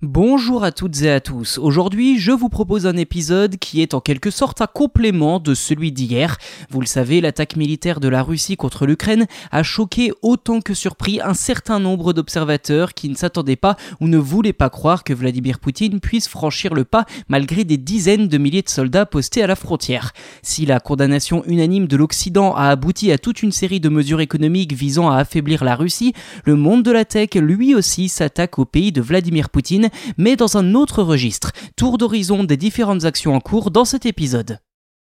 Bonjour à toutes et à tous. Aujourd'hui, je vous propose un épisode qui est en quelque sorte un complément de celui d'hier. Vous le savez, l'attaque militaire de la Russie contre l'Ukraine a choqué autant que surpris un certain nombre d'observateurs qui ne s'attendaient pas ou ne voulaient pas croire que Vladimir Poutine puisse franchir le pas malgré des dizaines de milliers de soldats postés à la frontière. Si la condamnation unanime de l'Occident a abouti à toute une série de mesures économiques visant à affaiblir la Russie, le monde de la tech lui aussi s'attaque au pays de Vladimir Poutine mais dans un autre registre. Tour d'horizon des différentes actions en cours dans cet épisode.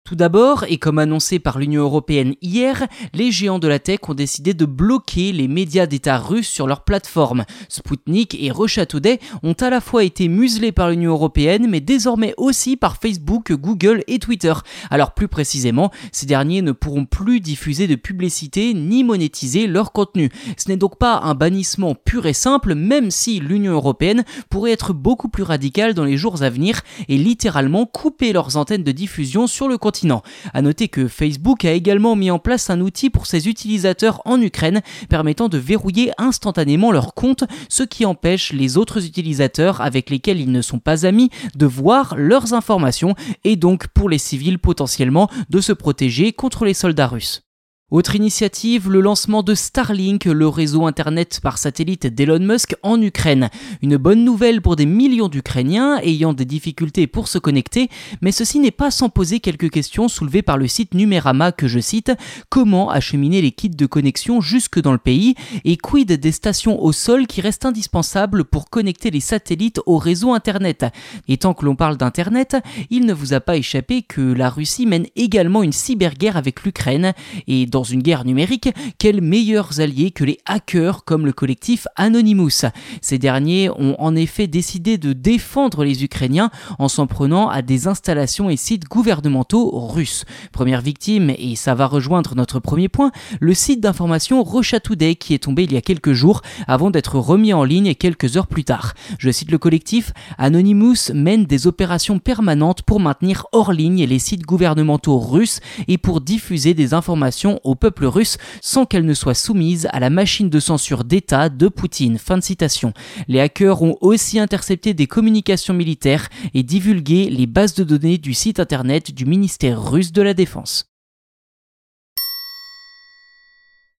Tout d'abord, et comme annoncé par l'Union européenne hier, les géants de la tech ont décidé de bloquer les médias d'État russes sur leur plateforme. Sputnik et Russia Today ont à la fois été muselés par l'Union européenne, mais désormais aussi par Facebook, Google et Twitter. Alors plus précisément, ces derniers ne pourront plus diffuser de publicité ni monétiser leur contenu. Ce n'est donc pas un bannissement pur et simple, même si l'Union européenne pourrait être beaucoup plus radicale dans les jours à venir et littéralement couper leurs antennes de diffusion sur le contenu continent. À noter que Facebook a également mis en place un outil pour ses utilisateurs en Ukraine permettant de verrouiller instantanément leur compte, ce qui empêche les autres utilisateurs avec lesquels ils ne sont pas amis de voir leurs informations et donc pour les civils potentiellement de se protéger contre les soldats russes. Autre initiative, le lancement de Starlink, le réseau internet par satellite d'Elon Musk en Ukraine. Une bonne nouvelle pour des millions d'Ukrainiens ayant des difficultés pour se connecter, mais ceci n'est pas sans poser quelques questions soulevées par le site Numérama que je cite. Comment acheminer les kits de connexion jusque dans le pays et quid des stations au sol qui restent indispensables pour connecter les satellites au réseau internet? Et tant que l'on parle d'internet, il ne vous a pas échappé que la Russie mène également une cyberguerre avec l'Ukraine et dans une guerre numérique, quels meilleurs alliés que les hackers comme le collectif Anonymous? Ces derniers ont en effet décidé de défendre les Ukrainiens en s'en prenant à des installations et sites gouvernementaux russes. Première victime, et ça va rejoindre notre premier point, le site d'information Russia qui est tombé il y a quelques jours avant d'être remis en ligne quelques heures plus tard. Je cite le collectif, Anonymous mène des opérations permanentes pour maintenir hors ligne les sites gouvernementaux russes et pour diffuser des informations au peuple russe sans qu'elle ne soit soumise à la machine de censure d'État de Poutine. Fin de citation. Les hackers ont aussi intercepté des communications militaires et divulgué les bases de données du site internet du ministère russe de la Défense.